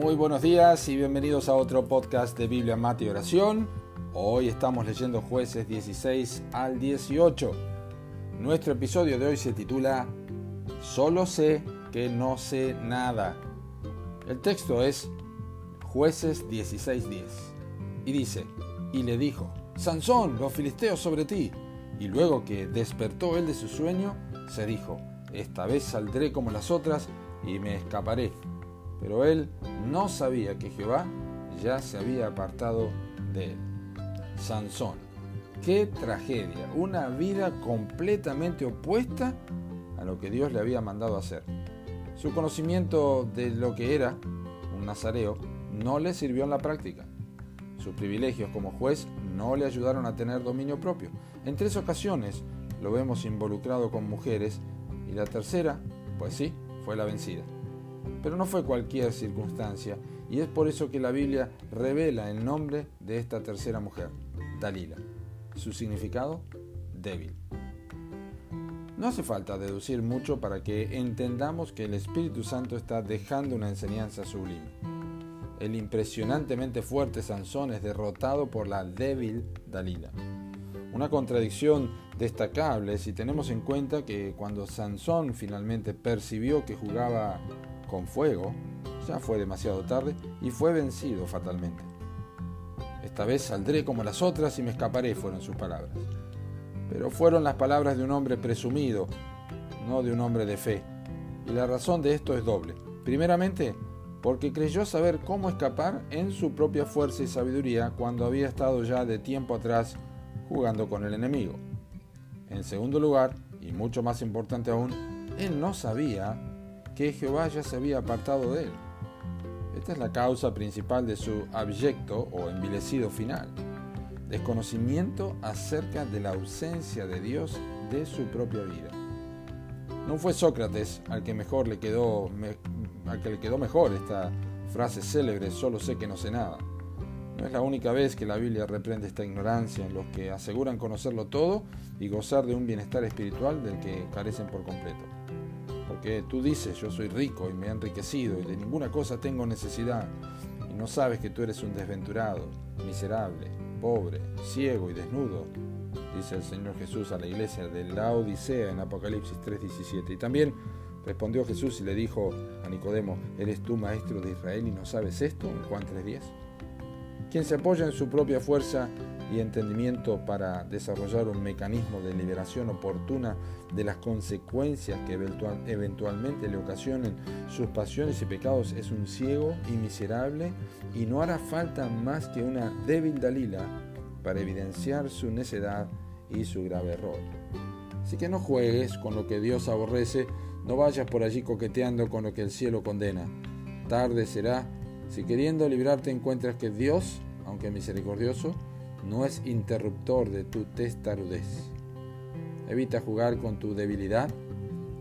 Muy buenos días y bienvenidos a otro podcast de Biblia, Mate y Oración. Hoy estamos leyendo jueces 16 al 18. Nuestro episodio de hoy se titula Solo sé que no sé nada. El texto es jueces 16:10 y dice, y le dijo, Sansón, los filisteos sobre ti. Y luego que despertó él de su sueño, se dijo, esta vez saldré como las otras y me escaparé pero él no sabía que Jehová ya se había apartado de él. Sansón, qué tragedia, una vida completamente opuesta a lo que Dios le había mandado hacer. Su conocimiento de lo que era un nazareo no le sirvió en la práctica. Sus privilegios como juez no le ayudaron a tener dominio propio. En tres ocasiones lo vemos involucrado con mujeres y la tercera, pues sí, fue la vencida. Pero no fue cualquier circunstancia, y es por eso que la Biblia revela el nombre de esta tercera mujer, Dalila. Su significado, débil. No hace falta deducir mucho para que entendamos que el Espíritu Santo está dejando una enseñanza sublime. El impresionantemente fuerte Sansón es derrotado por la débil Dalila. Una contradicción destacable si tenemos en cuenta que cuando Sansón finalmente percibió que jugaba con fuego, ya fue demasiado tarde y fue vencido fatalmente. Esta vez saldré como las otras y me escaparé, fueron sus palabras. Pero fueron las palabras de un hombre presumido, no de un hombre de fe. Y la razón de esto es doble. Primeramente, porque creyó saber cómo escapar en su propia fuerza y sabiduría cuando había estado ya de tiempo atrás jugando con el enemigo. En segundo lugar, y mucho más importante aún, él no sabía que Jehová ya se había apartado de él. Esta es la causa principal de su abyecto o envilecido final. Desconocimiento acerca de la ausencia de Dios de su propia vida. No fue Sócrates al que mejor le quedó, al que le quedó mejor esta frase célebre, solo sé que no sé nada. No es la única vez que la Biblia reprende esta ignorancia en los que aseguran conocerlo todo y gozar de un bienestar espiritual del que carecen por completo porque tú dices, yo soy rico y me he enriquecido y de ninguna cosa tengo necesidad, y no sabes que tú eres un desventurado, miserable, pobre, ciego y desnudo, dice el Señor Jesús a la iglesia de la Odisea en Apocalipsis 3:17. Y también respondió Jesús y le dijo a Nicodemo, ¿eres tú maestro de Israel y no sabes esto? Juan 3:10. Quien se apoya en su propia fuerza y entendimiento para desarrollar un mecanismo de liberación oportuna de las consecuencias que eventualmente le ocasionen sus pasiones y pecados es un ciego y miserable y no hará falta más que una débil Dalila para evidenciar su necedad y su grave error. Así que no juegues con lo que Dios aborrece, no vayas por allí coqueteando con lo que el cielo condena. Tarde será si queriendo librarte encuentras que Dios, aunque misericordioso, no es interruptor de tu testarudez. Evita jugar con tu debilidad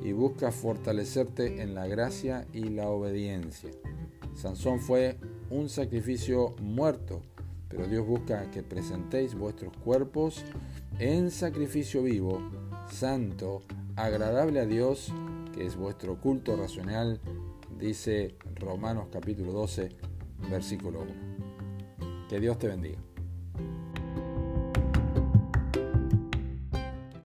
y busca fortalecerte en la gracia y la obediencia. Sansón fue un sacrificio muerto, pero Dios busca que presentéis vuestros cuerpos en sacrificio vivo, santo, agradable a Dios, que es vuestro culto racional, dice Romanos capítulo 12, versículo 1. Que Dios te bendiga.